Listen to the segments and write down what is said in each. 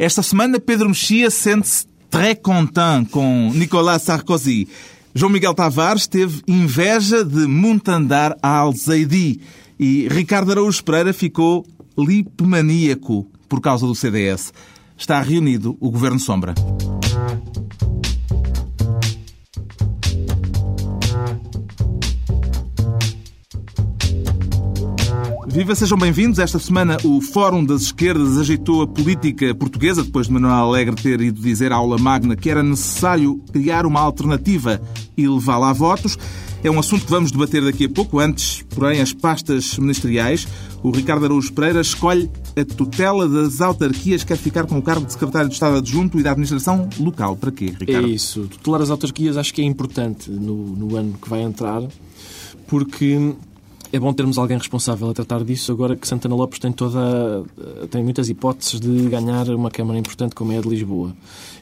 Esta semana, Pedro Mexia sente-se très content com Nicolas Sarkozy. João Miguel Tavares teve inveja de Muntandar al-Zaidi e Ricardo Araújo Pereira ficou lipmaníaco por causa do CDS. Está reunido o Governo Sombra. Viva, sejam bem-vindos. Esta semana o Fórum das Esquerdas agitou a política portuguesa, depois de Manuel Alegre ter ido dizer à aula magna que era necessário criar uma alternativa e levá-la a votos. É um assunto que vamos debater daqui a pouco. Antes, porém, as pastas ministeriais. O Ricardo Araújo Pereira escolhe a tutela das autarquias, quer ficar com o cargo de secretário de Estado adjunto e da administração local. Para quê, Ricardo? É isso. Tutelar as autarquias acho que é importante no, no ano que vai entrar, porque é bom termos alguém responsável a tratar disso, agora que Santana Lopes tem toda tem muitas hipóteses de ganhar uma Câmara importante como é a de Lisboa.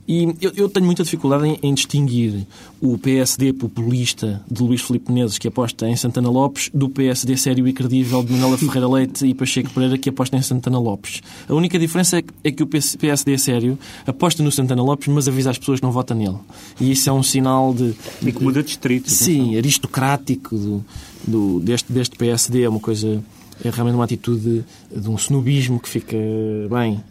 E eu, eu tenho muita dificuldade em, em, distinguir o PSD populista de Luís Filipe Menezes, que aposta em Santana Lopes, do PSD sério e credível de Manuela Ferreira Leite e Pacheco Pereira, que aposta em Santana Lopes. A única diferença é que, é que o PSD sério aposta no Santana Lopes, mas avisa as pessoas que não votam nele. E isso é um sinal de... E que muda distrito. Sim, aristocrático do, do, deste, deste PSD. É uma coisa é realmente uma atitude de um snobismo que fica bem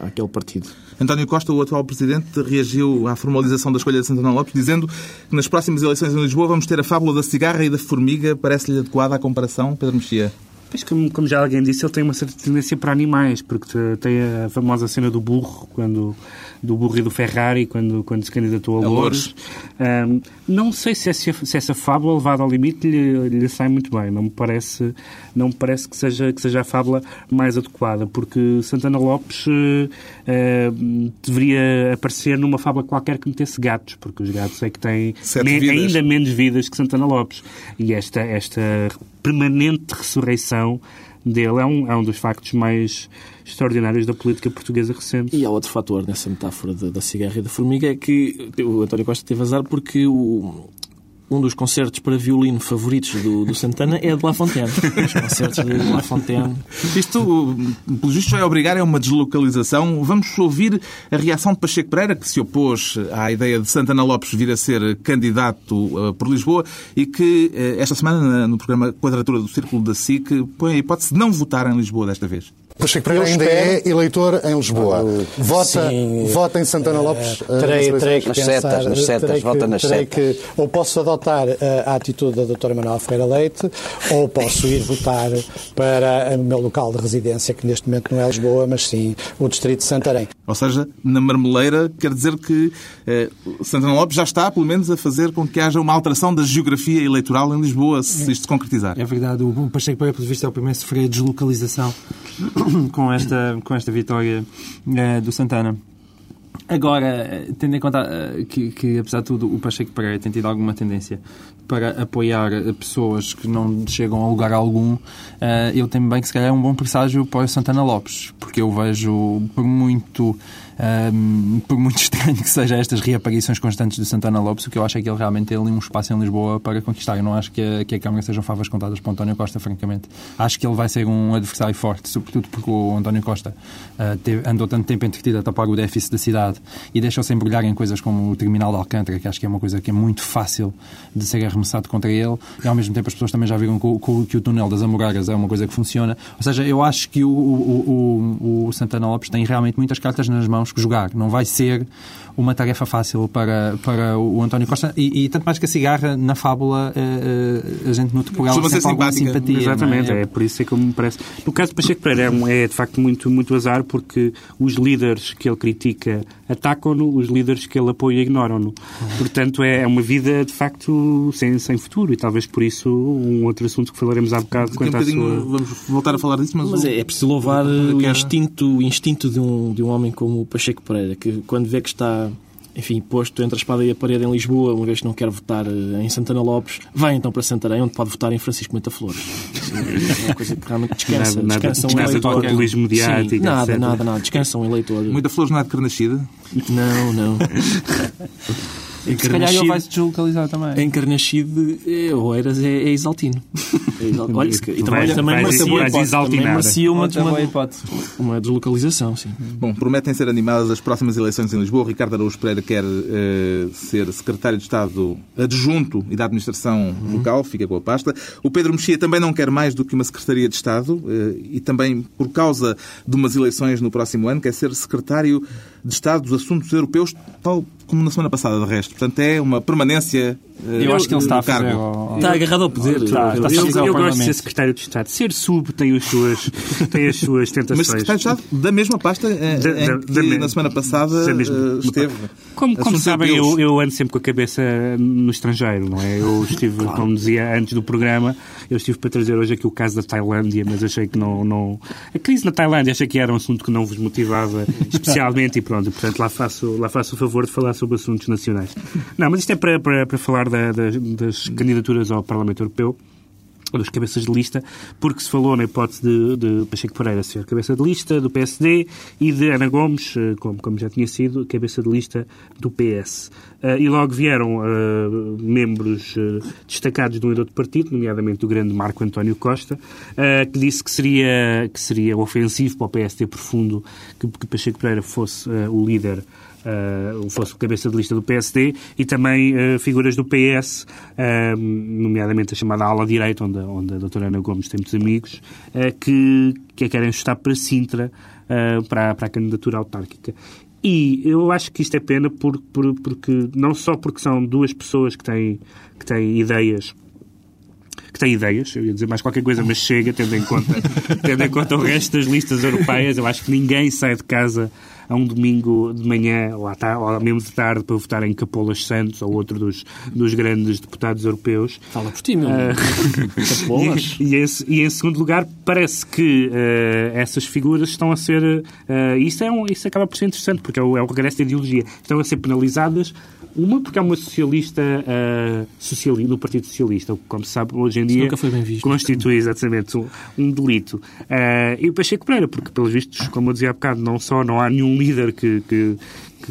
àquele partido. António Costa, o atual presidente, reagiu à formalização da escolha de Santana Lopes, dizendo que nas próximas eleições em Lisboa vamos ter a fábula da cigarra e da formiga. Parece-lhe adequada à comparação, Pedro Mexia? Pois, como, como, já alguém disse, ele tem uma certa tendência para animais, porque tem a famosa cena do burro, quando, do burro e do Ferrari, quando, quando se candidatou a, a Louros. Um, não sei se essa, se essa fábula levada ao limite lhe, lhe, sai muito bem. Não me parece, não me parece que, seja, que seja a fábula mais adequada, porque Santana Lopes uh, deveria aparecer numa fábula qualquer que metesse gatos, porque os gatos é que têm me, ainda menos vidas que Santana Lopes. E esta, esta permanente ressurreição dele é um, é um dos factos mais extraordinários da política portuguesa recente. E há outro fator nessa metáfora da, da cigarra e da formiga, é que o António Costa teve azar porque o, um dos concertos para violino favoritos do, do Santana é de La Fontaine. Os concertos de La Fontaine. Isto, pelo visto, vai obrigar a uma deslocalização. Vamos ouvir a reação de Pacheco Pereira, que se opôs à ideia de Santana Lopes vir a ser candidato uh, por Lisboa e que uh, esta semana, no programa Quadratura do Círculo da SIC, põe a hipótese de não votar em Lisboa desta vez. Pacheco Pereira ainda é eleitor em Lisboa. Vota, vota em Santana Lopes? Uh, terei, terei que nas pensar, setas, nas setas, vota nas setas. Que, ou posso adotar a atitude da doutora Manuela Ferreira Leite, ou posso ir votar para o meu local de residência, que neste momento não é Lisboa, mas sim o distrito de Santarém. Ou seja, na marmeleira, quer dizer que eh, Santana Lopes já está, pelo menos, a fazer com que haja uma alteração da geografia eleitoral em Lisboa, se isto se concretizar. É verdade. O Pacheco Pereira, pelo visto, é o primeiro a sofrer a deslocalização com esta, com esta vitória uh, do Santana. Agora, tendo em conta uh, que, que, apesar de tudo, o Pacheco Pereira tem tido alguma tendência para apoiar pessoas que não chegam a lugar algum, uh, eu tenho bem que se calhar é um bom presságio para o Santana Lopes, porque eu vejo, por muito por muito estranho que seja estas reaparições constantes de Santana Lopes, o que eu acho é que ele realmente tem ali um espaço em Lisboa para conquistar. Eu não acho que a, que a Câmara sejam favas contadas para o António Costa, francamente. Acho que ele vai ser um adversário forte, sobretudo porque o António Costa uh, teve, andou tanto tempo entretido a tapar o déficit da cidade e deixou-se embrulhar em coisas como o terminal de Alcântara, que acho que é uma coisa que é muito fácil de ser arremessado contra ele, e ao mesmo tempo as pessoas também já viram que, que, o túnel das Amoreiras é uma coisa que funciona. Ou seja, eu acho que o, o, o, o Santana Lopes tem realmente muitas cartas nas mãos que jogar. Não vai ser uma tarefa fácil para, para o António Costa. E, e tanto mais que a cigarra, na fábula, uh, a gente nota por ela sempre alguma simpatia. Exatamente, é? é? por isso é que me parece. No caso de Pacheco Pereira é, é, de facto muito, muito azar, porque os líderes que ele critica atacam-no, os líderes que ele apoia ignoram-no. Portanto, é uma vida de facto sem, sem futuro e talvez por isso um outro assunto que falaremos há bocado quanto um à sua... Vamos voltar a falar disso, mas... Mas é, é preciso louvar o, instinto, o instinto de um, de um homem como o Pacheco Pereira, que quando vê que está enfim, posto entre a espada e a parede em Lisboa, uma vez que não quer votar eh, em Santana Lopes, vai então para Santarém, onde pode votar em Francisco Menta Flores. É uma coisa que realmente descansa. Nada, descansa nada, um eleitor. populismo mediático, Sim, nada, nada, nada. Descansa um eleitor. Muita Flores não é de Carnascida? Não, não. Se calhar ele vai se deslocalizar também. Encarnascido é, ou eras é, é exaltino. É. Olha, e também, Vai- também vai vai também uma, uma, hipótese. uma deslocalização, sim. Bom, prometem ser animadas as próximas eleições em Lisboa. Ricardo Araújo Pereira quer eh, ser secretário de Estado adjunto e da administração local, fica com a pasta. O Pedro Mexia também não quer mais do que uma secretaria de Estado eh, e também, por causa de umas eleições no próximo ano, quer ser secretário de Estado dos Assuntos Europeus, tal como na semana passada, de resto. Portanto, é uma permanência eh, Eu acho que ele está a fazer. ao- Está agarrado ao poder. Tá, Está eu, eu, eu gosto de ser secretário de Estado. Ser sub tem as suas, tem as suas tentações. Mas secretário de Estado da mesma pasta eh, Da- em da- que da na semana passada da mesma- eh, esteve. Como, como sabem, eu, eu ando sempre com a cabeça no estrangeiro, não é? Eu estive, como dizia antes do programa, eu estive para trazer hoje aqui o caso da Tailândia, mas achei que não, não... A crise na Tailândia achei que era um assunto que não vos motivava especialmente e pronto, portanto lá faço, lá faço o favor de falar sobre assuntos nacionais. Não, mas isto é para, para, para falar da- das, das candidaturas ao Parlamento Europeu das cabeças de lista, porque se falou na hipótese de, de Pacheco Pereira ser cabeça de lista do PSD e de Ana Gomes, eh, como, como já tinha sido, cabeça de lista do PS. Eh, e logo vieram eh, membros eh, destacados de um e do outro partido, nomeadamente o grande Marco António Costa, que disse que seria, que seria ofensivo para o PSD profundo que, que Pacheco Pereira fosse o líder uh, fosse o cabeça de lista do PSD e também uh, figuras do PS, uh, nomeadamente a chamada ala direita, onde, onde a doutora Ana Gomes tem muitos amigos, que, que a querem chutar para Sintra para, para a candidatura autárquica. E eu acho que isto é pena por, por, porque não só porque são duas pessoas que têm, que têm ideias que tem ideias, eu ia dizer mais qualquer coisa, mas chega, tendo em conta, tendo em conta o resto das listas europeias. Eu acho que ninguém sai de casa a um domingo de manhã ou, à tarde, ou mesmo de tarde para votar em Capolas Santos ou outro dos, dos grandes deputados europeus. Fala por ti, meu. Ah, Capolas. e, e, em, e em segundo lugar, parece que eh, essas figuras estão a ser. eh, isso, é um, isso acaba por ser interessante, porque é o, é o regresso da ideologia. Estão a ser penalizadas. Uma, porque é uma socialista uh, sociali no Partido Socialista, o que, como se sabe, hoje em dia nunca foi bem visto. constitui exatamente um, um delito. Uh, e o Pacheco Pereira, porque, pelos vistos, como eu dizia há bocado, não só não há nenhum líder que, que,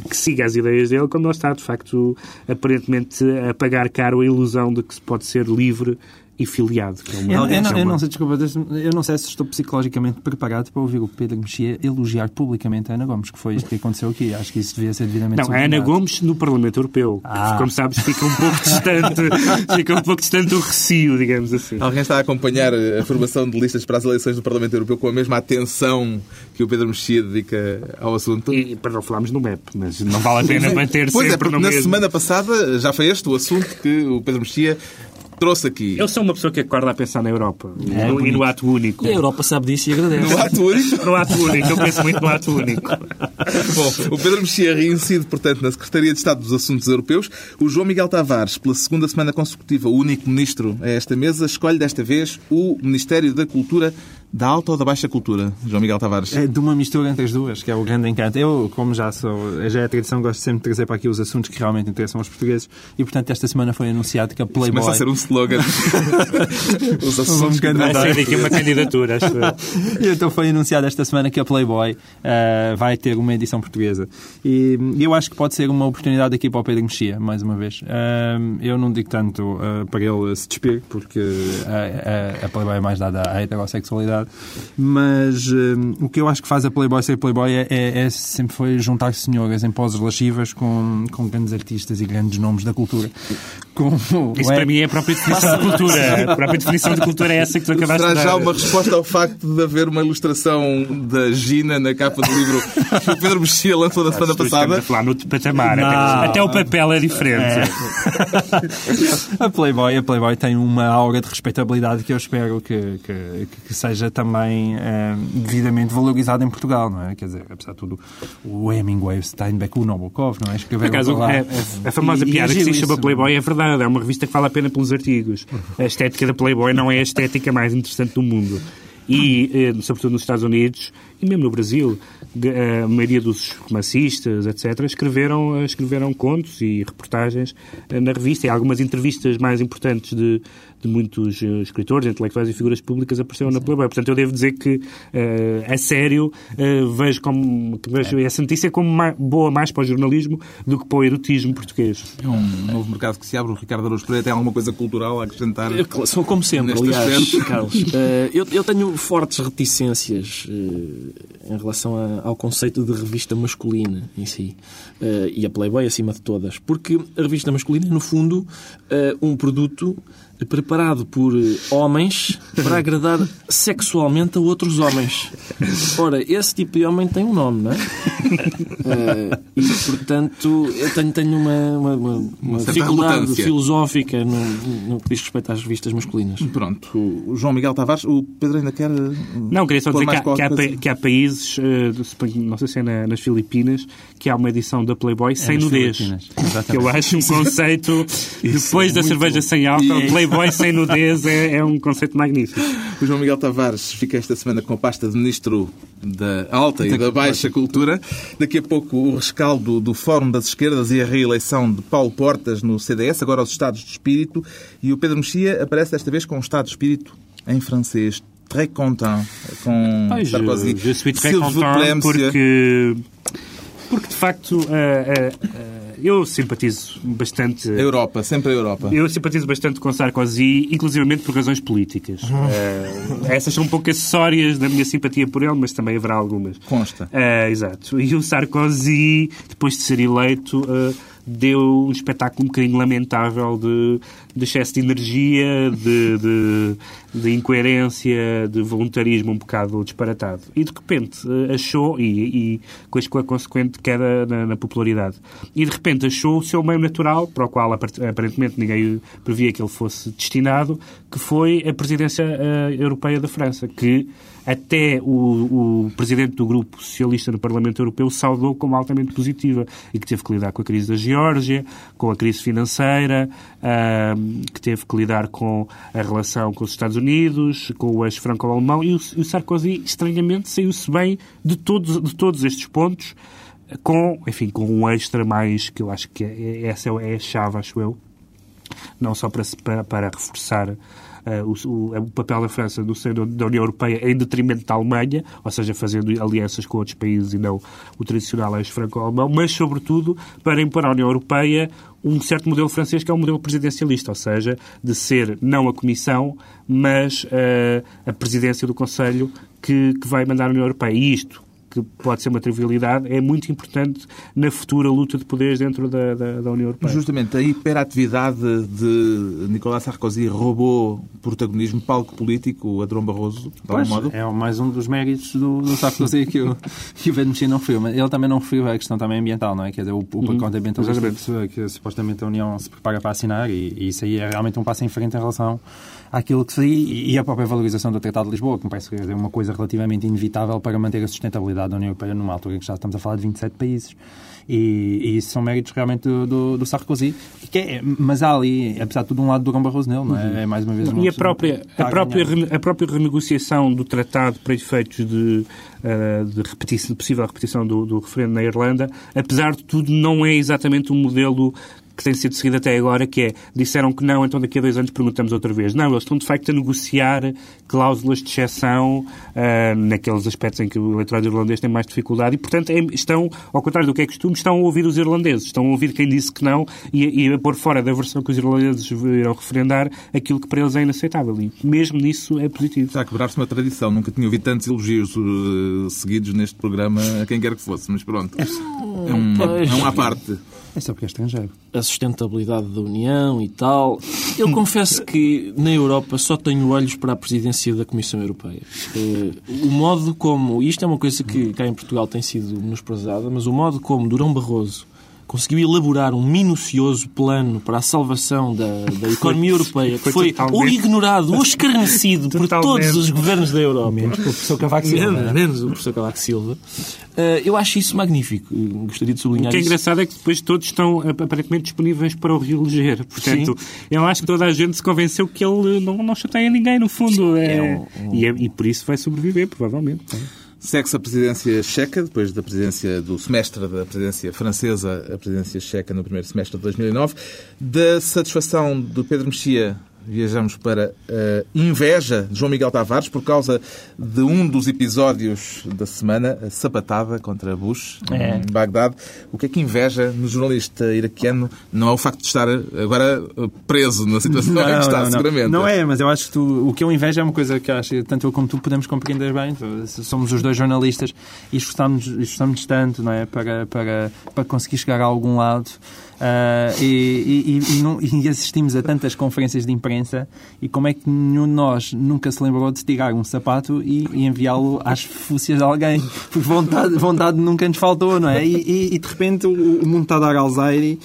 que, siga as ideias dele, como não está, de facto, aparentemente a pagar caro a ilusão de que se pode ser livre e filiado. Que é uma, Eu, eu é não, eu não sei, desculpa, eu não sei se estou psicologicamente preparado para ouvir o Pedro Mexia elogiar publicamente a Ana Gomes, que foi isto que aconteceu aqui. Acho que isso devia ser devidamente Não, a Ana. Gomes no Parlamento Europeu. Ah. Como sabes, fica um pouco distante, fica um pouco distante do recio, digamos assim. Alguém está a acompanhar a formação de listas para as eleições do Parlamento Europeu com a mesma atenção que o Pedro Mexia dedica ao assunto? E para não falarmos no MEP, mas não vale a pena manter Pois é, sempre porque no na mesmo. semana passada já foi este o assunto que o Pedro Mexia trouxe aqui. Eu sou uma pessoa que acorda a pensar na Europa e no- e bonito. no ato único. E a Europa sabe disso e agradece. No ato único. No ato único, eu penso muito no ato único. Bom, o Pedro Mexia reincide, portanto, na Secretaria de Estado dos Assuntos Europeus. O João Miguel Tavares, pela segunda semana consecutiva, o único ministro a esta mesa, escolhe desta vez o Ministério da Cultura da Alta ou da Baixa Cultura. João Miguel Tavares. É de uma mistura entre as duas, que é o grande encanto. Eu, como já sou, já é tradição, gosto sempre de trazer para aqui os assuntos que realmente interessam aos portugueses e, portanto, esta semana foi anunciado que a Playboy... Começa a ser um slogan. Os assuntos que. Vai ser daqui uma candidatura, acho eu. E então foi anunciado esta semana que a Playboy eh, vai ter uma edição portuguesa. E eu acho que pode ser uma oportunidade aqui para o Pedro Mexia, mais uma vez. Eh, eu não digo tanto eh, para ele se despir, porque a, a- a Playboy é mais dada à heterossexualidade, mas eh, o que eu acho que faz a Playboy ser Playboy é, é- é sempre foi juntar senhoras em poses lascivas com, com grandes artistas e grandes nomes da cultura. Com, Isso para mim é a própria definição de cultura. A própria definição de cultura é essa que tu acabaste Será de já dar. uma resposta ao facto de haver uma ilustração da Gina na capa do livro que o Pedro Mexia lançou na semana Estamos passada? a falar no patamar. Até, até o papel é diferente. A Playboy, a Playboy tem uma aura de respeitabilidade que eu espero que, que, que seja também eh, devidamente valorizada em Portugal, não é? Quer dizer, apesar de tudo, o Hemingway, o Steinbeck, o Nabokov, não é? Por Escreveram acaso, para lá. é- é- a famosa E- e piada que agiram se chama isso. Playboy é verdade. É uma revista que vale a pena pelos artigos. A estética da Playboy não é a estética mais interessante do mundo. E, eh, sobretudo nos Estados Unidos, e mesmo no Brasil, a maioria dos massistas, etc., escreveram, escreveram contos e reportagens na revista e algumas entrevistas mais importantes de, de muitos uh, escritores, intelectuais e figuras públicas apareceram Sim. na Playboy. Portanto, eu devo dizer que, uh, a sério, uh, vejo, como, vejo é. essa notícia como mais, boa mais para o jornalismo do que para o erotismo português. É um novo mercado que se abre. O Ricardo Araújo Pereira tem alguma coisa cultural a acrescentar? São como sempre, aliás, Carlos. eu, eu, tenho fortes reticências em relação a, ao conceito de revista masculina em si. e a Playboy acima de todas. Porque a revista masculina é, no fundo, um produto preparado por eh, homens para agradar sexualmente a outros homens. Ora, esse tipo de homem tem um nome, não é? Uh, e, portanto, eu tenho, tenho uma, uma, uma, uma dificuldade filosófica no, no, que diz respeito às revistas masculinas. Pronto. O João Miguel Tavares, o Pedro ainda quer... Eh, não, queria só dizer que há, que, há, que há, países, não sei se é na, nas Filipinas, que há uma edição da Playboy é sem nudez. Que eu acho um conceito, depois é da cerveja bom. sem álcool, Playboy Playboy sem nudez é, é, um conceito magnífico. O João Miguel Tavares fica esta semana com a pasta de Ministro da Alta e da Baixa Cultura. Daqui a pouco o rescaldo do Fórum das Esquerdas e a reeleição de Paulo Portas no CDS, agora os Estados de Espírito. E o Pedro Mexia aparece desta vez com um Estado de Espírito em francês. Très content com Ai, Sarkozy. Je, je suis très content porque, porque de facto uh, uh, uh, eu simpatizo bastante. Europa, sempre a Europa. Eu simpatizo bastante com Sarkozy, inclusivamente por razões políticas. Uh, essas são um pouco acessórias da minha simpatia por ele, mas também haverá algumas. Consta. Uh, exato. E o Sarkozy, depois de ser eleito. Uh, deu um espetáculo um bocadinho lamentável de, de excesso de energia, de, de, de, incoerência, de voluntarismo um bocado disparatado. E de repente eh, achou, e, e com a consequente queda na, na, popularidade, e de repente achou o seu meio natural, para o qual aparentemente ninguém previa que ele fosse destinado, que foi a presidência uh, europeia da França, que até o, o, presidente do grupo socialista no Parlamento Europeu saudou como altamente positiva e que teve que lidar com a crise da Geórgia, com a crise financeira, uh, que teve que lidar com a relação com os Estados Unidos, com o eixo franco-alemão e o, o Sarkozy, estranhamente, saiu-se bem de todos, de todos estes pontos com, enfim, com um extra mais, que eu acho que é, essa é a chave, acho eu, não só para, para, para reforçar o, o, papel da França no seio da União Europeia em detrimento da Alemanha, ou seja, fazendo alianças com outros países e não o tradicional eixo franco-alemão, mas, sobretudo, para impor à União Europeia um certo modelo francês que é um modelo presidencialista, ou seja, de ser não a Comissão, mas uh, a presidência do Conselho que, que vai mandar a União Europeia. E isto, que pode ser uma trivialidade, é muito importante na futura luta de poderes dentro da, da, da União Europeia. Justamente a hiperatividade de Nicolas Sarkozy roubou protagonismo, palco político, a Adrão Barroso, de algum modo? É mais um dos méritos do, do Sarkozy que o, que o Mexia não referiu. Mas ele também não referiu a questão também ambiental, não é? Quer dizer, o, o uhum. pacote ambiental que, que supostamente a União se prepara para assinar e, e isso aí é realmente um passo em frente em relação àquilo que seria e a própria valorização do Tratado de Lisboa, que me parece que é uma coisa relativamente inevitável para manter a sustentabilidade da União Europeia numa altura em que já estamos a falar de 27 países. E, e isso são méritos realmente do, do, do Sarkozy. Que é, mas há ali, apesar de tudo, um lado do Gamba Barroso nele, não é? Uhum. É mais uma vez uma E a própria, a, própria, a própria renegociação do tratado para efeitos de, uh, de, repetição, de possível repetição do, do referendo na Irlanda, apesar de tudo, não é exatamente um modelo que tem sido seguido até agora, que é, disseram que não, então daqui a dois anos perguntamos outra vez. Não, eles estão de facto a negociar cláusulas de exceção uh, naqueles aspectos em que o eleitorado irlandês tem mais dificuldade e, portanto, é, estão, ao contrário do que é costume, estão a ouvir os irlandeses, estão a ouvir quem disse que não e, e a pôr fora da versão que os irlandeses irão referendar aquilo que para eles é inaceitável. E mesmo nisso é positivo. Está a quebrar-se uma tradição. Nunca tinha ouvido tantos elogios uh, seguidos neste programa a quem quer que fosse, mas pronto. É, é um, é um à parte. É só porque é estrangeiro. A sustentabilidade da União e tal. Eu confesso que na Europa só tenho olhos para a presidência da Comissão Europeia. Eh, o modo como. Isto é uma coisa que cá em Portugal tem sido menosprezada, mas o modo como Durão Barroso conseguiu elaborar um minucioso plano para a salvação da, da economia europeia, que foi, foi ou ignorado ou escarnecido por todos os governos da Europa. Menos o professor Cavaco Silva. Menos, menos o professor Cavaco Silva. Uh, eu acho isso magnífico. Gostaria de sublinhar O que é isso. engraçado é que depois todos estão aparentemente disponíveis para o reeleger. Portanto, Sim. eu acho que toda a gente se convenceu que ele não, não chateia ninguém, no fundo. É, é um, um... E, é, e por isso vai sobreviver, provavelmente. Segue-se a presidência checa, depois da presidência do semestre da presidência francesa, a presidência checa no primeiro semestre de 2009. Da satisfação do Pedro Mexia viajamos para a inveja de João Miguel Tavares por causa de um dos episódios da semana, a sapatada contra Bush é. em Bagdade. O que é que inveja no jornalista iraquiano não é o facto de estar agora preso na situação não, em que está, não, seguramente. Não é, mas eu acho que tu, o que eu invejo é uma coisa que acho tanto eu como tu podemos compreender bem. Somos os dois jornalistas e esforçamos-nos esforçamos tanto não é, para, para, para conseguir chegar a algum lado. Uh, e, e, e, e, assistimos a tantas conferências de imprensa e como é que nenhum de nós nunca se lembrou de tirar um sapato e, enviá-lo às fúcias de alguém? Porque vontade, vontade nunca nos faltou, não é? E, de repente o, o Muntadar Al-Zairi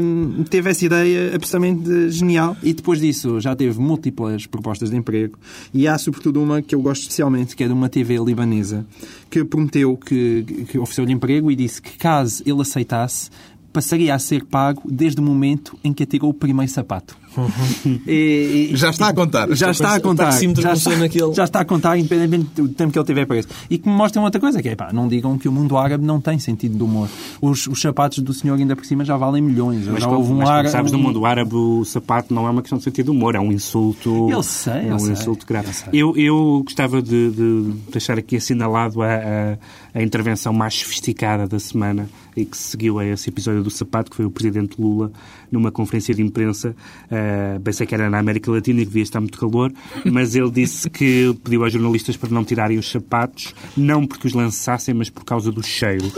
um, teve essa ideia absolutamente genial e depois disso já teve múltiplas propostas de emprego e há sobretudo uma que eu gosto especialmente, que é de uma TV libanesa, que prometeu que, que ofereceu-lhe emprego e disse que caso ele aceitasse, passaria a ser pago desde o momento em que atirou o primeiro sapato. Uhum. E, e, já está a contar. Já está a contar. Já está, já está a contar, independentemente do tempo que ele tiver preso. E que me mostra outra coisa, que é, pá, não digam que o mundo árabe não tem sentido de humor. Os, os sapatos do senhor ainda por cima já valem milhões. Mas, já houve um mas, árabe, sabes, no mundo árabe o sapato não é uma questão de sentido de humor, é um insulto... Eu sei, É um sei. insulto grave. Eu, eu gostava de, de deixar aqui assinalado a, a, a intervenção mais sofisticada da semana e que seguiu a esse episódio do sapato, que foi o Presidente Lula, numa conferência de imprensa, uh, pensei que era na América Latina e que devia estar muito calor, mas ele disse que pediu aos jornalistas para não tirarem os sapatos, não porque os lançassem, mas por causa do cheiro.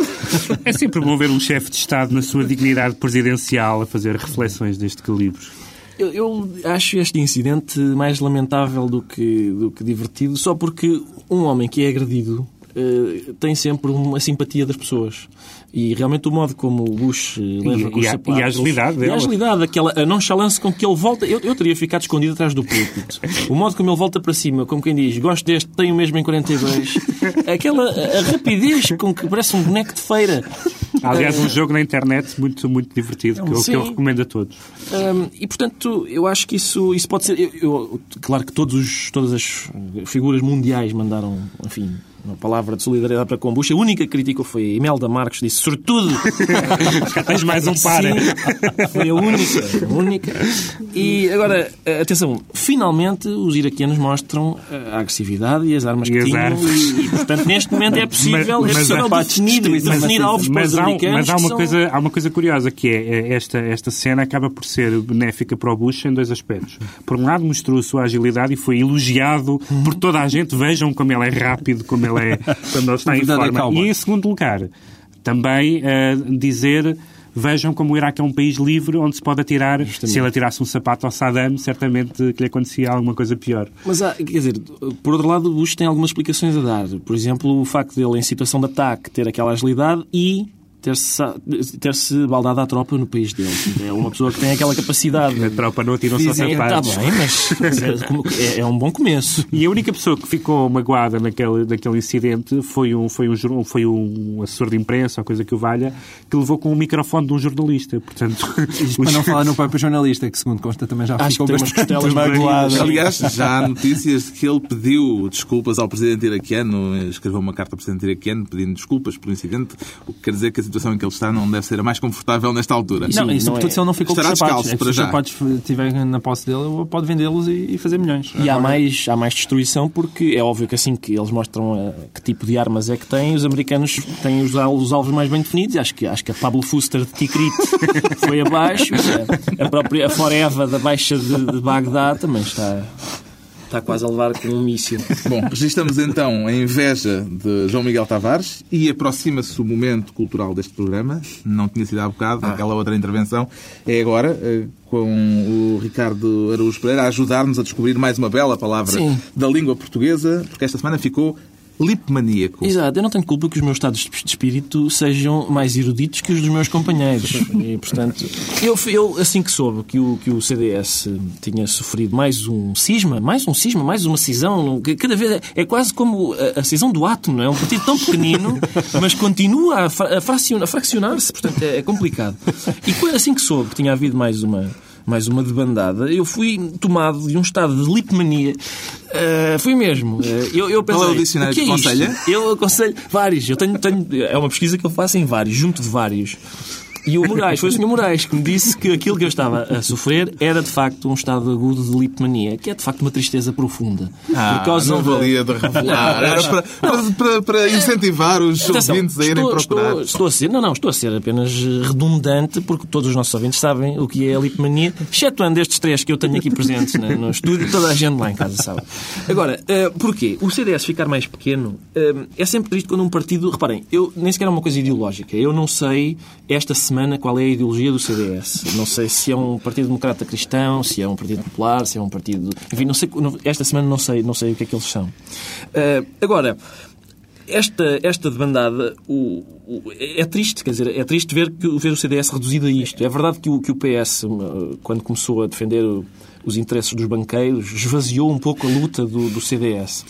É sempre bom ver um chefe de Estado na sua dignidade presidencial a fazer reflexões deste calibre. Eu, eu, acho este incidente mais lamentável do que, do que divertido, só porque um homem que é agredido uh, tem sempre uma simpatia das pessoas. E realmente o modo como o Bush leva e, com e, sapatos, e a agilidade dele. E a agilidade, aquela, a nonchalance com que ele volta. Eu, eu teria ficado escondido atrás do púlpito. O modo como ele volta para cima, como quem diz, gosto deste, tenho mesmo em 42. Aquela a rapidez com que parece um boneco de feira. Aliás, um jogo na internet muito, muito divertido, que eu, que eu recomendo a todos. Um, e, portanto, eu acho que isso, isso pode ser... Eu, eu, claro que todos os, todas as figuras mundiais mandaram, enfim, uma palavra de solidariedade para com Bush. A única criticou foi Imelda Marcos, disse sobretudo. Tens mais um par. foi a única, a única. E agora, atenção, finalmente os iraquianos mostram a agressividade e as armas e que as tinham. Armas. E, portanto, neste momento é possível, mas, é possível mas, definir, mas, definir alvos para os americanos. Mas há uma, são... coisa, há uma coisa curiosa que é, é esta, esta cena acaba por ser benéfica para o Bush em dois aspectos. Por um lado, mostrou a sua agilidade e foi elogiado por toda a gente. Vejam como ele é rápido, como ele é quando ele está em forma. E em segundo lugar, também uh, dizer vejam como o Iraque é um país livre onde se pode atirar. Justamente. Se ele atirasse um sapato ao Saddam, certamente que lhe acontecia alguma coisa pior. Mas, há, quer dizer, por outro lado, Bush tem algumas explicações a dar. Por exemplo, o facto dele, em situação de ataque, ter aquela agilidade e ter-se ter -se baldado à tropa no país dele. É uma pessoa que tem aquela capacidade. A tropa não atirou só sapatos. Está bem, mas é, é, um bom começo. E a única pessoa que ficou magoada naquele, naquele incidente foi um, foi, um, foi um assessor de imprensa, ou coisa que o valha, que levou com o microfone de um jornalista. Portanto, Isto para não falar no próprio jornalista, que segundo consta também já Acho ficou que bastante magoado. Aliás, já há notícias de que ele pediu desculpas ao presidente iraquiano, escreveu uma carta ao presidente iraquiano pedindo desculpas pelo incidente, o que quer dizer que a situação em que ele está não deve ser a mais confortável nesta altura. Não, Sim, e sobretudo é. se ele não ficou Estará com os sapatos. É se os sapatos estiverem na posse dele, pode vendê-los e, fazer milhões. E há mais, há mais destruição porque é óbvio que assim que eles mostram uh, que tipo de armas é que têm, os americanos têm os, os alvos mais bem definidos. Acho que, acho que a Pablo Fuster de Tikrit foi abaixo. A, própria a Foreva da Baixa de, de Bagdá também está está quase a levar com um míssil. Bom, registramos então a inveja de João Miguel Tavares e aproxima-se o momento cultural deste programa. Não tinha sido há bocado, ah. aquela outra intervenção. É agora, eh, com o Ricardo Araújo Pereira, a ajudar-nos a descobrir mais uma bela palavra Sim. da língua portuguesa, porque esta semana ficou lipmaníaco. Exato, eu não tenho culpa que os meus estados de espírito sejam mais eruditos que os dos meus companheiros. E, portanto, eu, eu assim que soube que o, que o CDS tinha sofrido mais um cisma, mais um cisma, mais uma cisão, cada vez é, é quase como a, a, cisão do átomo, não é? Um partido tão pequenino, mas continua a, a, a fraccionar-se, portanto é, é complicado. E assim que soube que tinha havido mais uma mais uma debandada, eu fui tomado de um estado de lipmania. Uh, fui mesmo. Uh, eu, eu pensei, Qual é o dicionário que é aconselha? Eu aconselho vários. Eu tenho, tenho, é uma pesquisa que eu faço em vários, junto de vários. E o Moraes, foi o Sr. Moraes que me disse que aquilo que eu estava a sofrer era de facto um estado agudo de lipomania, que é de facto uma tristeza profunda. Ah, por causa não valia de revelar. Era para, para, para, incentivar os Atenção, ouvintes a irem estou, procurar. Estou, estou, a ser, não, não, estou a ser apenas redundante, porque todos os nossos ouvintes sabem o que é a lipomania, excetuando estes três que eu tenho aqui presentes no, no estúdio, toda a gente lá em casa sabe. Agora, uh, porquê? O CDS ficar mais pequeno uh, é sempre triste quando um partido. Reparem, eu nem sequer é uma coisa ideológica. Eu não sei esta semana qual é a ideologia do CDS. Não sei se é um Partido Democrata Cristão, se é um Partido Popular, se é um partido. Enfim, não sei, esta semana não sei, não sei o que é que eles são. Uh, agora, esta, esta debandada o, o, é triste, quer dizer, é triste ver, que, ver o CDS reduzido a isto. É verdade que o, que o PS, quando começou a defender os interesses dos banqueiros, esvaziou um pouco a luta do, do CDS.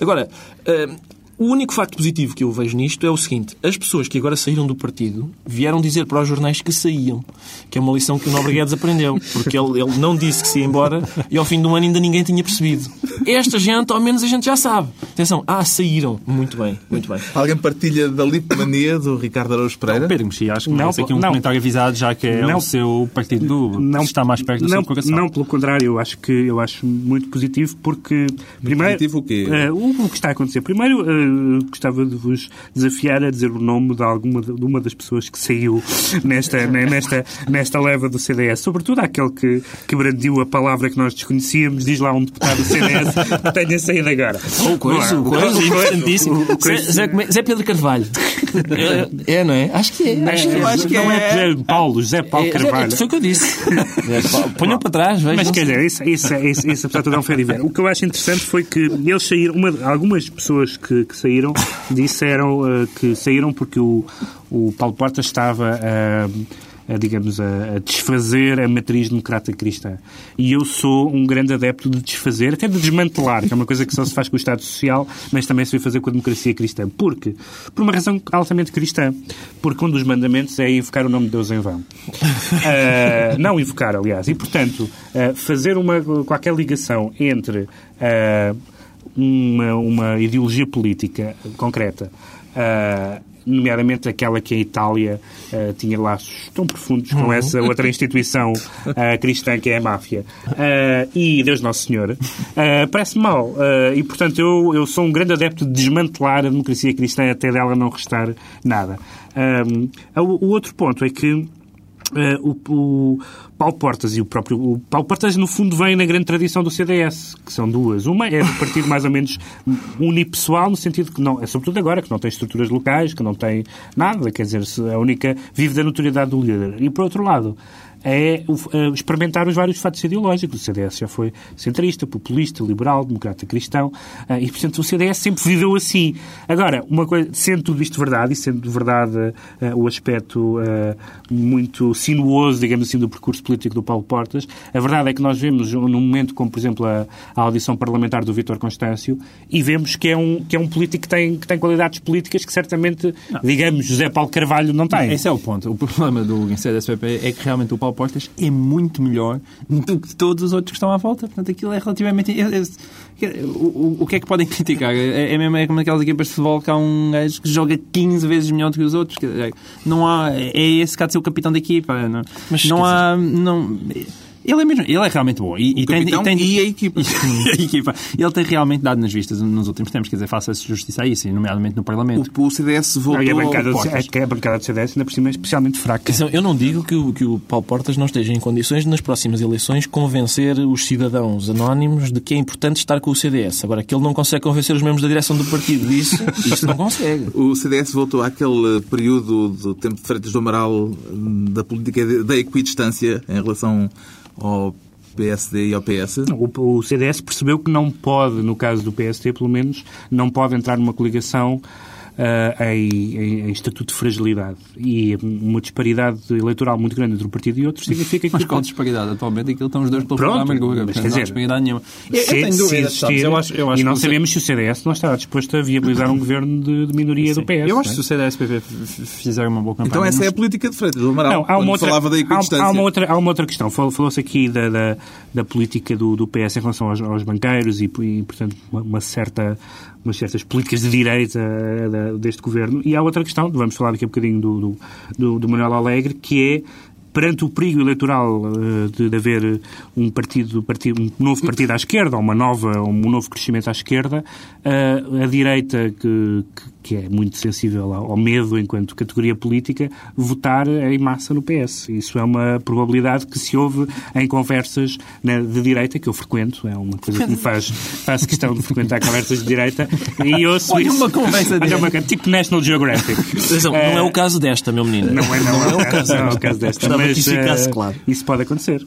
Agora, uh, o único facto positivo que eu vejo nisto é o seguinte: as pessoas que agora saíram do partido vieram dizer para os jornais que saíam, que é uma lição que o Nobre Guedes aprendeu, porque ele, ele não disse que se ia embora e ao fim de um ano ainda ninguém tinha percebido. Esta gente, ao menos a gente já sabe. Atenção, ah, saíram. Muito bem, muito bem. Alguém partilha da lipomania do Ricardo Araújo Pereira? Não, Pedro Mexia, acho que não, aqui um não. comentário avisado, já que é não, o seu partido não, está mais perto do não, seu coração. Não, pelo contrário, eu acho que eu acho muito positivo porque muito primeiro positivo o quê? Uh, o que está a acontecer. Primeiro, uh, gostava de vos desafiar a dizer o nome de alguma de uma das pessoas que saiu nesta, nesta, nesta leva do CDS. Sobretudo aquele que, que brandiu a palavra que nós desconhecíamos, diz lá um deputado do CDS que tenha saído agora. O coisa, o coisa, importantíssimo. Zé Pedro Carvalho. É, é, não é? Acho que é. Acho que, é. Acho que não é. é José Paulo, José Paulo é, Carvalho. Foi o que eu disse. Ponham para trás, vejam. Mas quer dizer, isso, isso, isso, isso apesar de tudo é um fair O que eu acho interessante foi que eles saíram, uma, algumas pessoas que, que saíram disseram uh, que saíram porque o, o Paulo Portas estava a, a digamos, a, a, desfazer a matriz democrata cristã. E eu sou um grande adepto de desfazer, até de desmantelar, que é uma coisa que só se faz com o Estado Social, mas também se vai fazer com a democracia cristã. Porque? Por uma razão altamente cristã. Porque um dos mandamentos é invocar o nome de Deus em vão. Uh, não invocar, aliás. E, portanto, uh, fazer uma, qualquer ligação entre uh, uma, uma ideologia política concreta, uh, nomeadamente aquela que a Itália uh, tinha laços tão profundos com uhum. essa outra instituição uh, cristã que é a máfia, e Deus Nosso Senhor, parece mal. e, portanto, eu, eu sou um grande adepto de desmantelar a democracia cristã até dela não restar nada. o outro ponto é que Uh, o, o, Paulo Portas e o próprio. O Paulo Portas, no fundo, vem na grande tradição do CDS, que são duas. Uma é do partido mais ou menos unipessoal, no sentido que não. É sobretudo agora, que não tem estruturas locais, que não tem nada, quer dizer, a única. vive da notoriedade do líder. E por outro lado, é experimentar os vários fatos ideológicos. O CDS já foi centrista, populista, liberal, democrata cristão, ah, e, portanto, o CDS sempre viveu assim. Agora, uma coisa, sendo tudo isto verdade, e sendo verdade uh, o aspecto uh, muito sinuoso, digamos assim, do percurso político do Paulo Portas, a verdade é que nós vemos, num momento como, por exemplo, a, a audição parlamentar do Vítor Constâncio, e vemos que é um, que é um político que tem, que tem qualidades políticas que certamente, não. digamos, José Paulo Carvalho não tem. Esse é o ponto. O problema do CDS-PP é que realmente o Paulo Portas é muito melhor do que todos os outros que estão à volta. Portanto, aquilo é relativamente. É, é, o, o, que é que podem criticar? É, é mesmo é como aquelas equipas de futebol que há um gajo que joga 15 vezes melhor do que os outros. Não há. É esse que há de ser o capitão da equipa. Não, Mas, não há. Não, ele é, mesmo, ele é realmente bom. E, e tem, e, tem, e a equipa. a equipa. Ele tem realmente dado nas vistas nos últimos tempos, quer dizer, faça-se justiça a isso, nomeadamente no Parlamento. O, o CDS voltou... Não, a, bancada do, a, a bancada do CDS ainda por cima é especialmente fraca. Eu não digo que o, que o Paulo Portas não esteja em condições de, nas próximas eleições, convencer os cidadãos anónimos de que é importante estar com o CDS. Agora, que ele não consegue convencer os membros da direção do partido disso, isso não consegue. O CDS voltou àquele período do tempo de Freitas do Amaral da política da equidistância em relação ao PSD e ao PS? O, o, CDS percebeu que não pode, no caso do PSD pelo menos, não pode entrar numa coligação uh, em, em, em, estatuto de fragilidade. E uma disparidade eleitoral muito grande entre um partido e outro significa que... Mas qual disparidade? Atualmente aquilo estão os dois pelo Pronto, amargura. Mas, quer dizer, não há disparidade nenhuma. Eu, eu tenho dúvidas, existir, eu acho, eu acho e não sabemos se o CDS não está disposto a viabilizar um governo de, de minoria Sim. do PS. Eu acho que se o CDS-PP fizer uma boa campanha... Então essa é a política de Freitas do Amaral, não, há uma outra, falava da equidistância. Há, há, uma outra, há uma outra questão. Falou-se aqui da, da, da, política do, do PS em relação aos, aos banqueiros e, e portanto, uma, uma certa umas certas políticas de direita uh, deste governo. E há outra questão, vamos falar daqui a bocadinho do, do, do Manuel Alegre, que é perante o perigo eleitoral uh, de, de, haver um partido, partido, um novo partido à esquerda, ou uma nova, um novo crescimento à esquerda, uh, a direita que, que é muito sensível ao medo enquanto categoria política, votar em massa no PS. Isso é uma probabilidade que se ouve em conversas né, de direita, que eu frequento, é uma coisa que me faz, faz questão de frequentar conversas de direita, e ouço Olha isso. uma conversa de... uma, tipo National Geographic. Não, é, não é o caso desta, meu menino. Não é, não, não é, o caso, não é o caso desta. Mas, que ficasse uh, claro. Isso pode acontecer.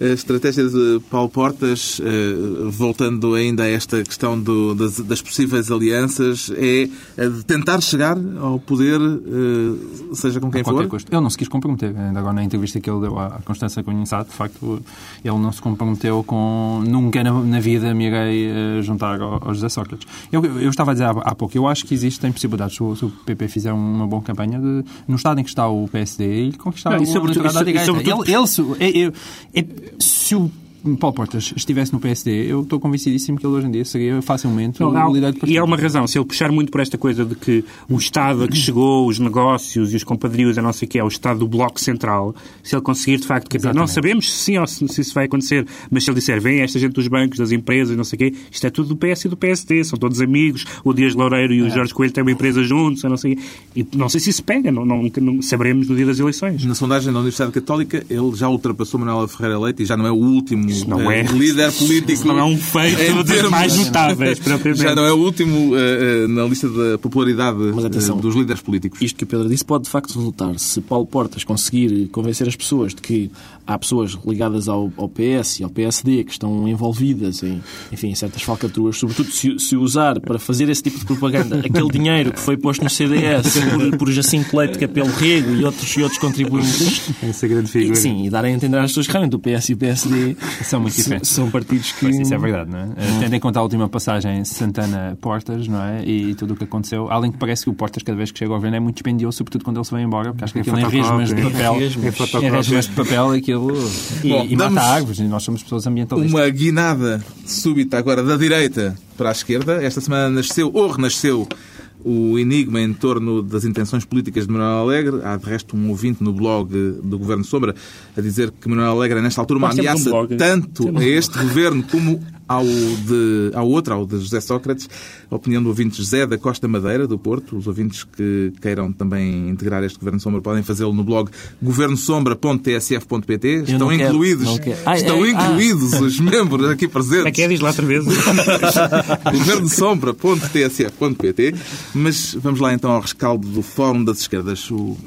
A estratégia de Paulo Portas, eh, voltando ainda a esta questão do, das, das, possíveis alianças, é a de tentar chegar ao poder, eh, seja com quem for? Custo. Ele não se quis comprometer. Ainda agora na entrevista que ele deu à Constância Cunhado, de facto, ele não se comprometeu com nunca na, na vida me irei eh, juntar ao, ao José Sócrates. Eu, eu, estava a dizer há, há, pouco, eu acho que existem possibilidades, se o, se o PP fizer uma boa campanha, de, no estado em que está o PSD, e conquistar não, e sobretudo, a direita. Sobretudo... Ele, ele, ele, é, se o Paulo Portas estivesse no PSD, eu estou convencidíssimo que ele hoje em dia seria facilmente não, o líder do partido. E há uma razão, se ele puxar muito por esta coisa de que o Estado a que chegou, os negócios e os compadrios, a não sei o que é, o Estado do Bloco Central, se ele conseguir de facto, não sabemos se sim ou se, se, isso vai acontecer, mas se ele disser, vem esta gente dos bancos, das empresas, não sei o quê, isto é tudo do PS e do PSD, são todos amigos, o Dias Loureiro e o é. Jorge Coelho têm uma empresa juntos, não sei e não sei se isso pega, não, não, não, saberemos no dia das eleições. Na sondagem da Universidade Católica, ele já ultrapassou Manuel Ferreira Leite e já não é o último não é. líder líder político. não é um feito dos mais notáveis, propriamente. Já não é o último uh, na lista da popularidade uh, dos líderes políticos. Isto que o Pedro disse pode de facto resultar. Se Paulo Portas conseguir convencer as pessoas de que há pessoas ligadas ao, ao PS e ao PSD que estão envolvidas em, enfim, em certas falcatruas, sobretudo se, se usar para fazer esse tipo de propaganda aquele dinheiro que foi posto no CDS por, por Jacinto Leite, Capelo Rego e outros, e outros contribuintes. Essa grande figura. E, sim, e darem a entender às pessoas que realmente o PS e o PSD são muito diferentes. São partidos que. Pois, isso é verdade, não é? Hum. Tendo em conta a última passagem Santana-Portas, não é? E tudo o que aconteceu, além que parece que o Portas, cada vez que chega ao governo, é muito dispendioso, sobretudo quando ele se vai embora, porque acho que aquilo é resmas de papel. É resmas de papel aquilo. E, Bom, e mata árvores, e nós somos pessoas ambientalistas. Uma guinada súbita agora da direita para a esquerda. Esta semana nasceu, ou renasceu, o enigma em torno das intenções políticas de Manuel Alegre. Há, de resto, um ouvinte no blog do Governo Sombra a dizer que Manuel Alegre é, nesta altura, uma ameaça um tanto a este governo como ao, de, ao outro, ao de José Sócrates, a opinião do ouvinte José da Costa Madeira, do Porto. Os ouvintes que queiram também integrar este Governo Sombra podem fazê-lo no blog governosombra.tsf.pt. Estão incluídos, ai, estão ai, incluídos ai. os membros aqui presentes. É que é, diz lá outra vez. governosombra.tsf.pt. Mas vamos lá então ao rescaldo do Fórum das Esquerdas. O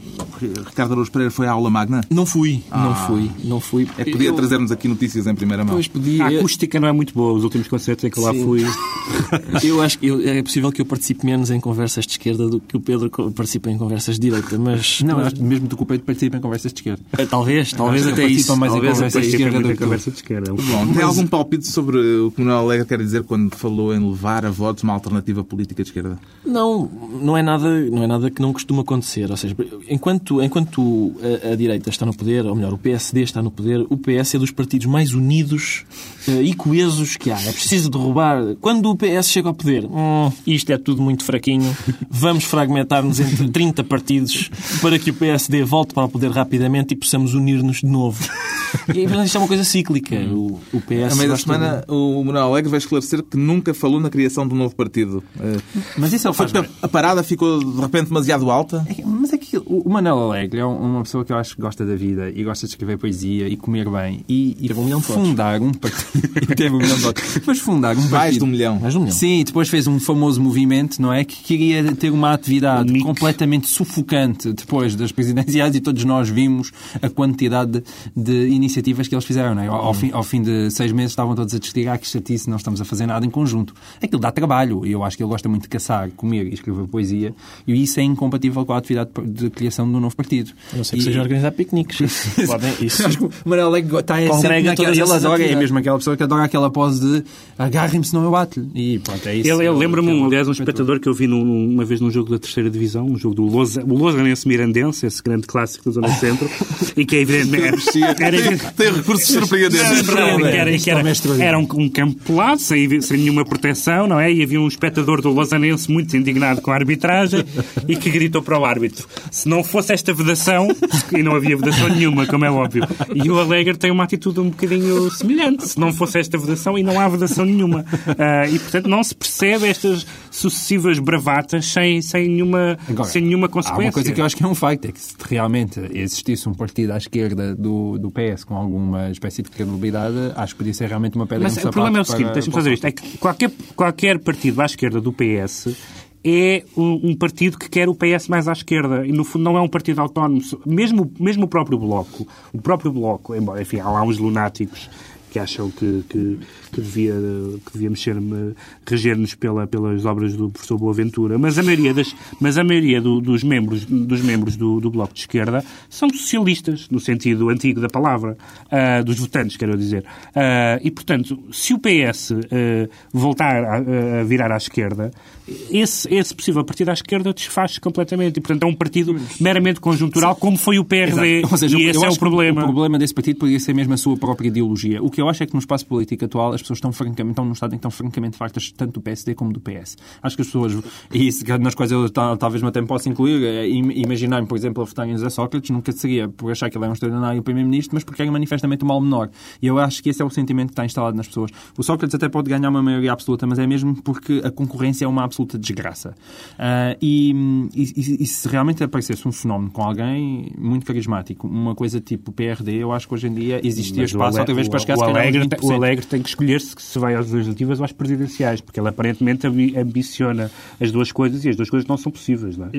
Ricardo Araújo Pereira foi à aula magna? Não fui, ah. não fui, não fui. É que podia Eu... trazer-nos aqui notícias em primeira mão. Pois podia. A acústica não é muito boa os últimos concertos em que lá fui. eu acho que eu, é possível que eu participe menos em conversas de esquerda do que o Pedro participe em conversas de direita, mas. Não, mas... mesmo do que o Pedro participe em conversas de esquerda. É, talvez, talvez até isso. mais talvez em conversas de esquerda do que conversa de esquerda. Bom, tem algum palpite sobre o que o Manuel Alegre quer dizer quando falou em levar a votos uma alternativa política de esquerda? Não, não é nada, não é nada que não costuma acontecer. Ou seja, enquanto, enquanto a, a direita está no poder, ou melhor, o PSD está no poder, o PS é dos partidos mais unidos e coesos que há. É preciso derrubar. Quando o PS chega ao poder, hum, isto é tudo muito fraquinho, vamos fragmentar-nos entre 30 partidos para que o PSD volte para o poder rapidamente e possamos unir-nos de novo. E isto é uma coisa cíclica. O, o PS. A meio da semana, de... o Manuel Alegre vai esclarecer que nunca falou na criação de um novo partido. Mas isso é o Foi a parada ficou de repente demasiado alta? É mas é que o Manel Alegre é uma pessoa que eu acho que gosta da vida e gosta de escrever poesia e comer bem e, e um fundar um partido. teve um milhão de votos. Mas fundar um partido. Mais de um milhão. Mais de um milhão. Sim, depois fez um famoso movimento, não é? Que queria ter uma atividade um completamente sufocante depois das presidenciais e todos nós vimos a quantidade de, de iniciativas que eles fizeram, não é? Ao, ao, fim, ao fim de seis meses estavam todos a discutir ah, que chatice, não estamos a fazer nada em conjunto. Aquilo dá trabalho e eu acho que ele gosta muito de caçar, comer e escrever poesia e isso é incompatível com a atividade de criação do novo partido. A não ser que e... seja organizar piqueniques. Podem, isso. Acho que o Manuel Alegre está é sempre naquela, ele adora, é mesmo aquela pessoa que adora aquela pose de agarrem-me senão eu bato E pronto, é isso. Ele, ele lembra-me, aliás, um espectador que eu vi num, uma vez num jogo da terceira divisão, um jogo do Lousa, o Lousanense Mirandense, esse grande clássico da Zona Centro, e que é evidentemente... Era, era, tem recursos surpreendentes. Era, era, era um, um campo pelado, sem, sem nenhuma proteção, não é? E havia um espectador do Lausanense muito indignado com a arbitragem e que gritou para o árbitro: se não fosse esta vedação, e não havia vedação nenhuma, como é óbvio, e o Alegre tem uma atitude um bocadinho semelhante: se não fosse esta vedação, e não há vedação nenhuma. Uh, e portanto não se percebe estas sucessivas bravatas sem, sem, nenhuma, Agora, sem nenhuma consequência. Há uma coisa que eu acho que é um facto: é que se realmente existisse um partido à esquerda do, do PS com alguma espécie de credibilidade, acho que podia ser realmente uma pedra Mas o problema é o seguinte: deixa-me fazer isto: é que qualquer, qualquer partido à esquerda do PS é um, um, partido que quer o PS mais à esquerda e, no fundo, não é um partido autónomo. Mesmo, mesmo o próprio Bloco, o próprio Bloco, embora, enfim, há lá uns lunáticos que acham que, que, que devia, que devia mexer, reger-nos pela, pelas obras do professor Boaventura, mas a maioria, das, mas a maioria do, dos membros, dos membros do, do, Bloco de Esquerda são socialistas, no sentido antigo da palavra, uh, dos votantes, quero dizer. Uh, e, portanto, se o PS uh, ah, voltar a, a, virar à esquerda, esse, esse possível partido à esquerda desfaz-se completamente. E, portanto, é um partido meramente conjuntural, como foi o PRD. Seja, e esse é o problema. O problema desse partido poderia ser mesmo a sua própria ideologia. O que eu acho é que no espaço político atual as pessoas estão, francamente, estão num estado em que estão francamente fartas tanto do PSD como do PS. Acho que as pessoas, e isso nas quais eu talvez me até possa incluir, é, imaginar-me, por exemplo, a votar em José Sócrates, nunca seria por achar que ele é um extraordinário primeiro-ministro, mas porque é manifestamente um mal menor. E eu acho que esse é o sentimento que está instalado nas pessoas. O Sócrates até pode ganhar uma maioria absoluta, mas é mesmo porque a concorrência é uma absoluta desgraça. Uh, e, e, e, se realmente aparecesse um fenómeno com alguém muito carismático, uma coisa tipo PRD, eu acho que hoje em dia existia mas espaço outra vez para esquecer o, o, Alegre, o Alegre tem que escolher se, se vai às legislativas ou às presidenciais, porque ele aparentemente ambiciona as duas coisas e as duas coisas não são possíveis. Não é?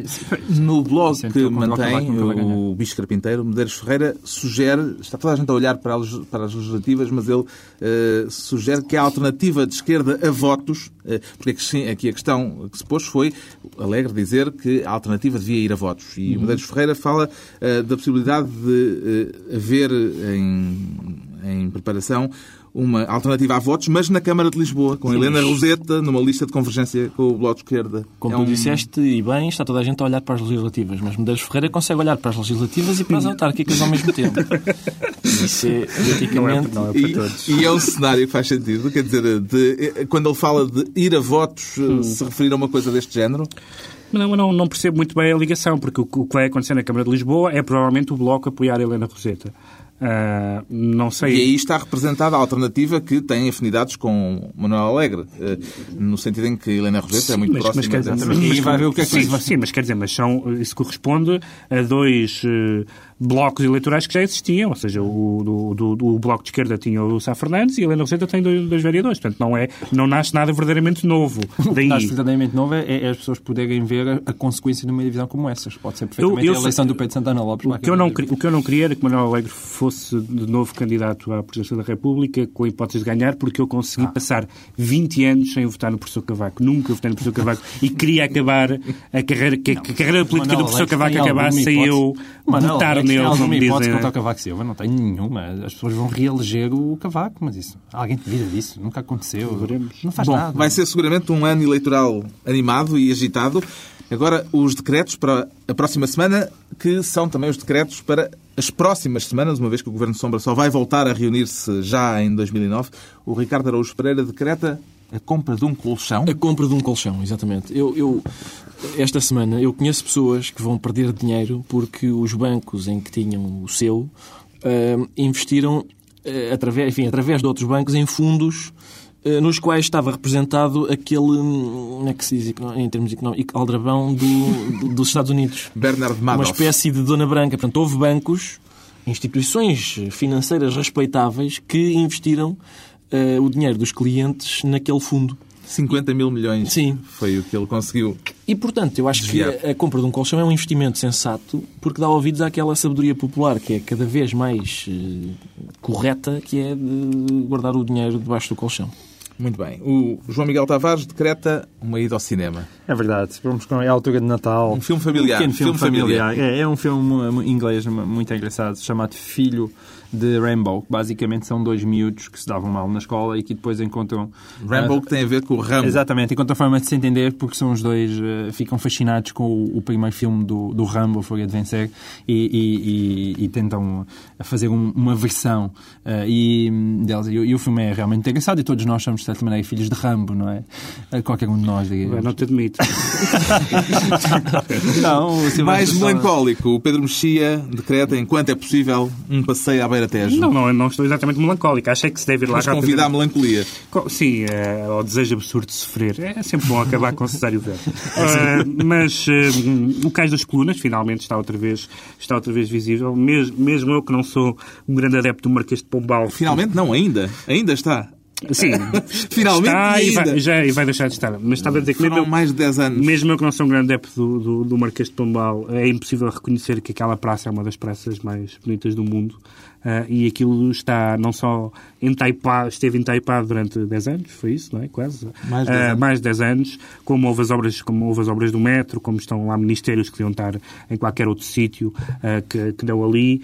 No blog que mantém o Bicho Carpinteiro, Medeiros Ferreira sugere, está toda a gente a olhar para as, para as legislativas, mas ele uh, sugere que a alternativa de esquerda a votos, uh, porque aqui a questão que se pôs foi alegre dizer que a alternativa devia ir a votos. E uhum. Medeiros Ferreira fala uh, da possibilidade de haver em, em preparação uma alternativa a votos, mas na Câmara de Lisboa, com Sim. Helena Roseta numa lista de convergência com o Bloco de Esquerda. Como é tu um... disseste, e bem, está toda a gente a olhar para as legislativas, mas Medeiros Ferreira consegue olhar para as legislativas e para as autárquicas ao mesmo tempo. Isso é, politicamente... Não é, não é para todos. E, e, é um cenário que faz sentido, quer dizer, de, quando ele fala de ir a votos, hum. se referir a uma coisa deste género? Não, não, não percebo muito bem a ligação, porque o, o que vai acontecer na Câmara de Lisboa é provavelmente o Bloco apoiar a Helena Roseta. Uh, não sei. E aí está representada a alternativa que tem afinidades com Manuel Alegre, uh, no sentido em que Helena Roseta é muito mas, próxima. Mas, mas, mas, e vai ver o que é que sim, sim, mas quer dizer, mas são, isso corresponde a dois uh, blocos eleitorais que já existiam, ou seja, o, do, do, Bloco de Esquerda tinha o Sá Fernandes e a Helena Roseta tem dois, dois, vereadores. Portanto, não, é, não nasce nada verdadeiramente novo. O que nasce verdadeiramente novo é, é, as pessoas poderem ver a, consequência de uma divisão como essas. Pode ser perfeitamente eu, eu, a eleição do Pedro Santana Lopes. O que, eu não, o que eu não queria era que Manuel Alegre fosse de novo candidato à presidência da República com a hipótese de ganhar, porque eu consegui ah. passar 20 anos sem votar no professor Cavaco. Nunca votei no professor Cavaco e queria acabar a carreira, que, não, a carreira política Manuel do professor Cavaco acabasse sem eu votar como dizem hipótese contra o Cavaco Silva? Não tenho nenhuma. As pessoas vão reeleger o Cavaco, mas isso. Alguém duvida disso? Nunca aconteceu. Veremos. Não faz Bom, nada. Vai ser seguramente um ano eleitoral animado e agitado. Agora, os decretos para a próxima semana, que são também os decretos para as próximas semanas, uma vez que o Governo Sombra só vai voltar a reunir-se já em 2009. O Ricardo Araújo Pereira decreta a compra de um colchão? A compra de um colchão, exatamente. Eu, eu, esta semana eu conheço pessoas que vão perder dinheiro porque os bancos em que tinham o seu uh, investiram uh, através, enfim, através de outros bancos em fundos eh, nos quais estava representado aquele, como é que se diz em termos económicos, aldrabão do, dos Estados Unidos. Bernard Madoff. Uma espécie de dona branca. Portanto, houve bancos, instituições financeiras respeitáveis que investiram uh, o dinheiro dos clientes naquele fundo. 50 mil milhões. Sim. Foi o que ele conseguiu. E, portanto, eu acho desviar. que a, compra de um colchão é um investimento sensato porque dá ouvidos àquela sabedoria popular que é cada vez mais uh, correta, que é de guardar o dinheiro debaixo do colchão. Muito bem. O João Miguel Tavares decreta uma ida ao cinema. É verdade. Vamos com a altura de Natal. Um filme familiar. Um filme, filme familiar. familiar. É, é, um filme inglês muito engraçado chamado Filho de Rambo. Basicamente são dois miúdos que se davam mal na escola e que depois encontram... Rambo uh, que tem a ver com o Rambo. Exatamente. Encontram forma de se entender porque são os dois... Uh, ficam fascinados com o, o, primeiro filme do, do Rambo, Fúria de Vencer, e, e, e, e tentam fazer um, uma versão uh, e, deles. E, e, o filme é realmente engraçado e todos nós somos, de certa maneira, filhos de Rambo, não é? Qualquer um de nós, digamos. Não te admito. não, Mais melancólico. O Pedro Mexia decreta, enquanto é possível, um passeio à Tejo. Não, não, não estou exatamente melancólico. Acho que se deve ir lá Mas convida à melancolia. Sim, é, ao desejo absurdo de sofrer. É sempre bom acabar com o Cesário Velho. Uh, mas uh, o Cais das Colunas finalmente está outra vez, está outra vez visível. Mesmo, mesmo eu que não sou um grande adepto do Marquês de Pombal. Finalmente não, ainda. Ainda está. Sim, finalmente está e vai, já, e vai deixar de estar. Mas estava a dizer que mesmo, mais de 10 anos. mesmo eu que não sou um grande adepto do, do, do Marquês de Pombal, é impossível reconhecer que aquela praça é uma das praças mais bonitas do mundo. Uh, e aquilo está não só entaipado, esteve entaipado durante 10 anos, foi isso, não é? Quase. Mais de 10 uh, anos. Mais 10 anos, como houve, as obras, como houve as obras do metro, como estão lá ministérios que deviam estar em qualquer outro sítio uh, que, que deu ali.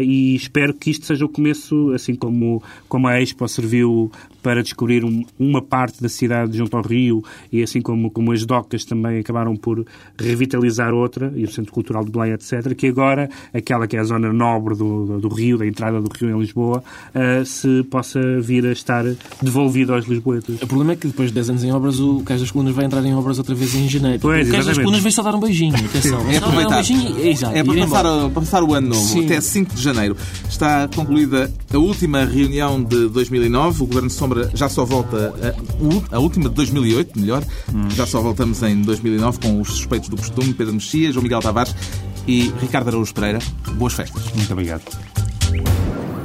e espero que isto seja o começo, assim como, como a Expo serviu para descobrir um, uma parte da cidade junto ao rio e assim como, como as docas também acabaram por revitalizar outra, e o Centro Cultural de Belém, etc., que agora aquela que é a zona nobre do, do, do rio, da entrada do rio em Lisboa, uh, se possa vir a estar devolvido aos lisboetas. O problema é que depois de 10 anos em obras, o Cais das Colunas vai entrar em obras outra vez em janeiro. Pois, o Cais das Colunas vem só dar um beijinho. Atenção. É aproveitar. Um beijinho, é, exato, é para passar, para passar, o ano novo, Sim. até 5 de janeiro. Está concluída a última reunião de 2009. O Governo de Sombra já só volta, a, a última de 2008, melhor. Hum. Já só voltamos em 2009 com os suspeitos do costume, Pedro Mexia, João Miguel Tavares e Ricardo Araújo Pereira. Boas festas. Muito obrigado. あ!